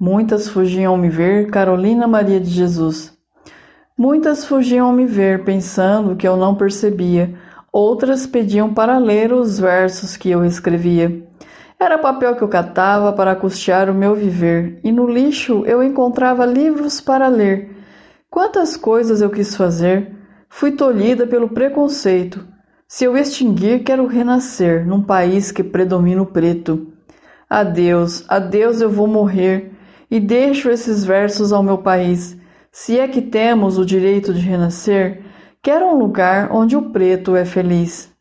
Muitas fugiam me ver, Carolina Maria de Jesus. Muitas fugiam me ver, pensando que eu não percebia. Outras pediam para ler os versos que eu escrevia. Era papel que eu catava para custear o meu viver, e no lixo eu encontrava livros para ler. Quantas coisas eu quis fazer! Fui tolhida pelo preconceito. Se eu extinguir, quero renascer num país que predomina o preto. Adeus, adeus, eu vou morrer e deixo esses versos ao meu país. Se é que temos o direito de renascer, quero um lugar onde o preto é feliz.